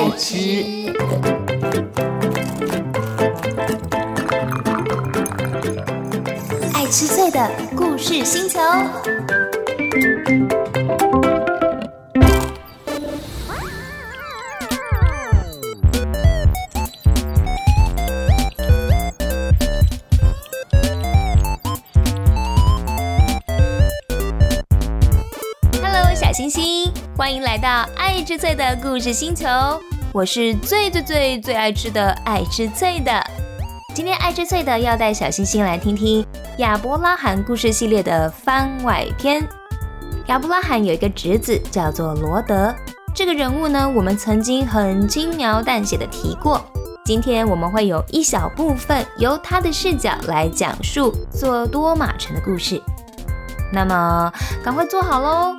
爱吃，爱吃脆的故事星球。Hello，小星星，欢迎来到爱吃脆的故事星球。我是最最最最爱吃的爱吃脆的。今天爱吃脆的要带小星星来听听亚伯拉罕故事系列的番外篇。亚伯拉罕有一个侄子叫做罗德，这个人物呢，我们曾经很轻描淡写的提过。今天我们会有一小部分由他的视角来讲述做多玛城的故事。那么，赶快坐好喽，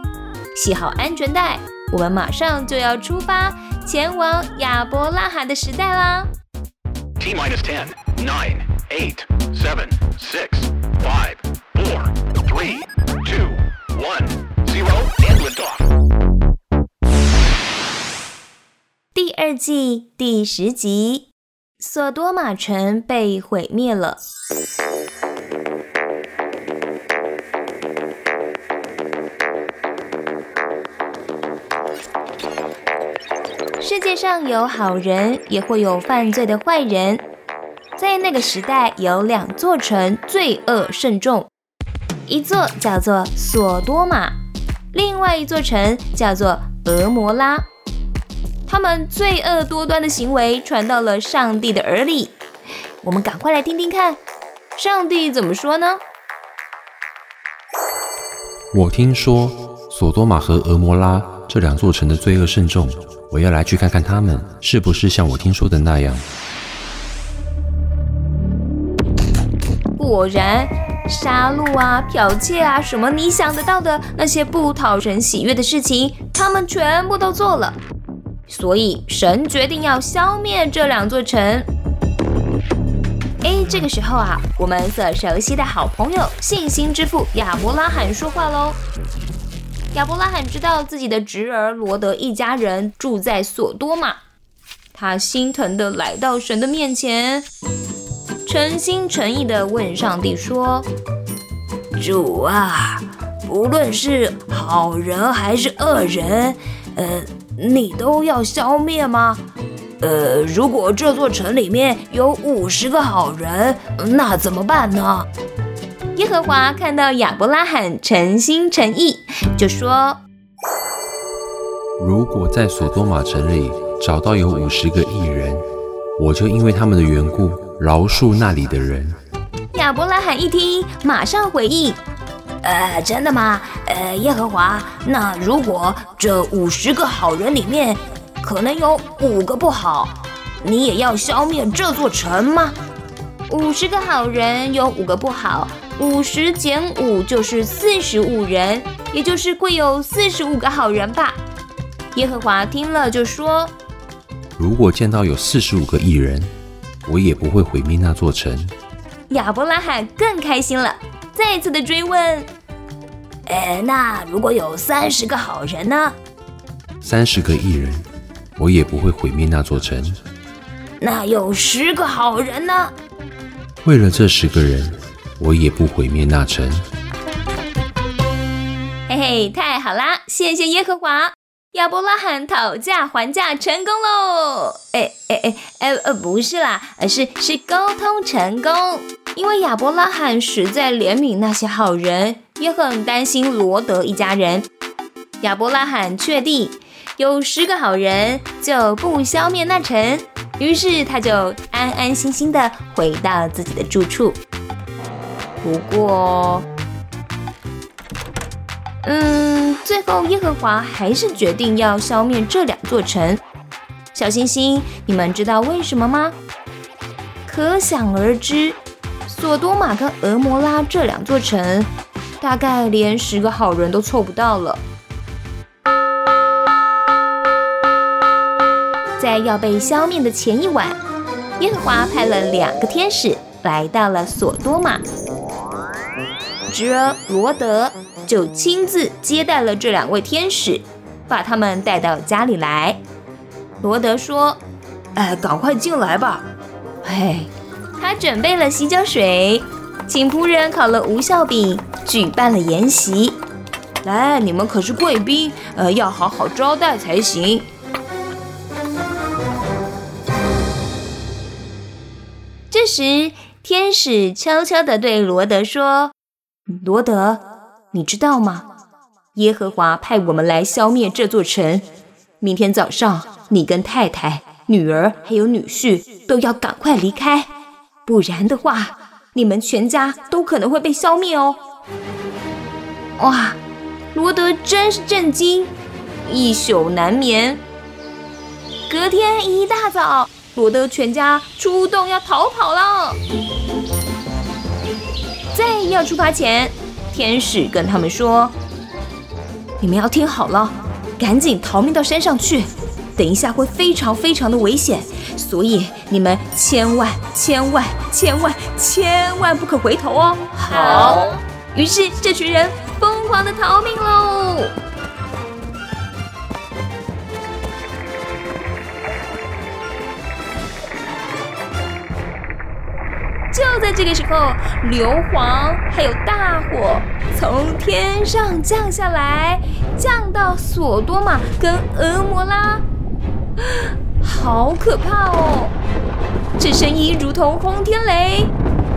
系好安全带，我们马上就要出发，前往亚伯拉罕的时代啦！T minus 10, 9, 8, 7, 6, 5, 4, 3, 2, 1, 0, and liftoff. 第二季第十集，索多玛城被毁灭了。上有好人，也会有犯罪的坏人。在那个时代，有两座城罪恶甚重，一座叫做索多玛，另外一座城叫做俄摩拉。他们罪恶多端的行为传到了上帝的耳里。我们赶快来听听看，上帝怎么说呢？我听说索多玛和俄摩拉这两座城的罪恶甚重，我要来去看看他们是不是像我听说的那样。果然，杀戮啊、剽窃啊，什么你想得到的那些不讨人喜悦的事情，他们全部都做了。所以，神决定要消灭这两座城。哎，这个时候啊，我们所熟悉的好朋友信心之父亚伯拉罕说话喽。亚伯拉罕知道自己的侄儿罗德一家人住在索多玛，他心疼的来到神的面前，诚心诚意的问上帝说：“主啊，不论是好人还是恶人，呃，你都要消灭吗？呃，如果这座城里面有五十个好人，那怎么办呢？”耶和华看到亚伯拉罕诚心诚意，就说如果在索多玛城里找到有五十个异人，我就因为他们的缘故饶恕那里的人。：“亚伯拉罕一听，马上回应：呃，真的吗？呃，耶和华，那如果这五十个好人里面，可能有五个不好，你也要消灭这座城吗？五十个好人有五个不好，五十减五就是四十五人，也就是会有四十五个好人吧。耶和华听了就说如果见到有四十五个异人，我也不会毁灭那座城。：“亚伯拉罕更开心了，再次的追问：哎，那如果有三十个好人呢？三十个异人，我也不会毁灭那座城。那有十个好人呢？为了这十个人，我也不毁灭那城。嘿嘿，太好啦！谢谢耶和华，亚伯拉罕讨价还价成功喽！哎哎哎哎呃，不是啦，而是是沟通成功。因为亚伯拉罕实在怜悯那些好人，也很担心罗德一家人。亚伯拉罕确定有十个好人就不消灭那城，于是他就安安心心的回到自己的住处。不过，嗯，最后耶和华还是决定要消灭这两座城。小星星，你们知道为什么吗？可想而知，索多玛跟俄摩拉这两座城，大概连十个好人都凑不到了。在要被消灭的前一晚，耶和华派了两个天使来到了索多玛。侄儿罗德就亲自接待了这两位天使，把他们带到家里来。罗德说：“哎，赶快进来吧。”嘿，他准备了洗脚水，请仆人烤了无效饼，举办了宴席。来，你们可是贵宾，呃，要好好招待才行。这时，天使悄悄地对罗德说：“罗德，你知道吗？耶和华派我们来消灭这座城。明天早上，你跟太太、女儿还有女婿都要赶快离开，不然的话，你们全家都可能会被消灭哦。”哇！罗德真是震惊，一宿难眠。隔天一大早，罗德全家出动要逃跑了。在要出发前，天使跟他们说：“你们要听好了，赶紧逃命到山上去，等一下会非常非常的危险，所以你们千万千万千万千万不可回头哦。”好。于是这群人。疯狂的逃命喽！在这个时候，硫磺还有大火从天上降下来，降到索多玛跟俄摩拉，好可怕哦！这声音如同轰天雷。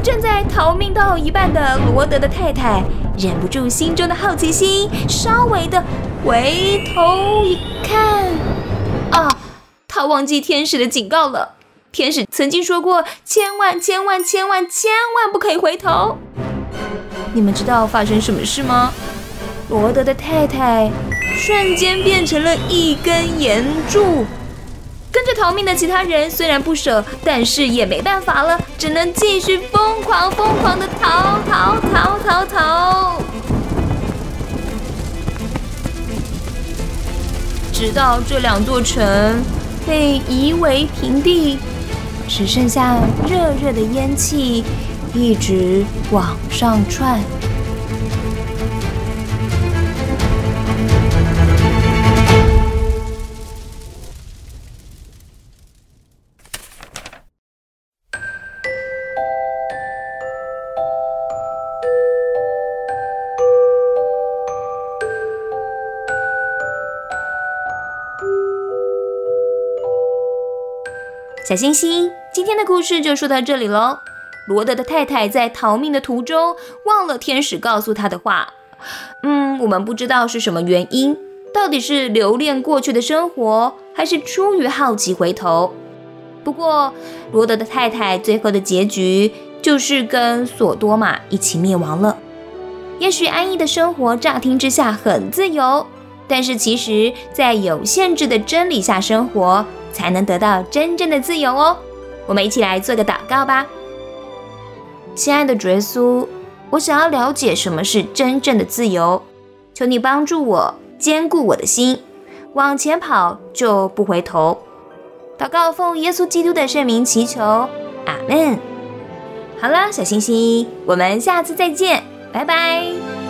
正在逃命到一半的罗德的太太忍不住心中的好奇心，稍微的回头一看，啊，他忘记天使的警告了。天使曾经说过，千万千万千万千万不可以回头。你们知道发生什么事吗？罗德的太太瞬间变成了一根岩柱。跟着逃命的其他人虽然不舍，但是也没办法了，只能继续疯狂疯狂的逃逃逃逃逃，直到这两座城被夷为平地，只剩下热热的烟气一直往上窜。小星星，今天的故事就说到这里喽。罗德的太太在逃命的途中忘了天使告诉他的话。嗯，我们不知道是什么原因，到底是留恋过去的生活，还是出于好奇回头？不过，罗德的太太最后的结局就是跟索多玛一起灭亡了。也许安逸的生活乍听之下很自由，但是其实，在有限制的真理下生活。才能得到真正的自由哦！我们一起来做个祷告吧。亲爱的耶稣，我想要了解什么是真正的自由，求你帮助我坚固我的心，往前跑就不回头。祷告奉耶稣基督的圣名祈求，阿门。好了，小星星，我们下次再见，拜拜。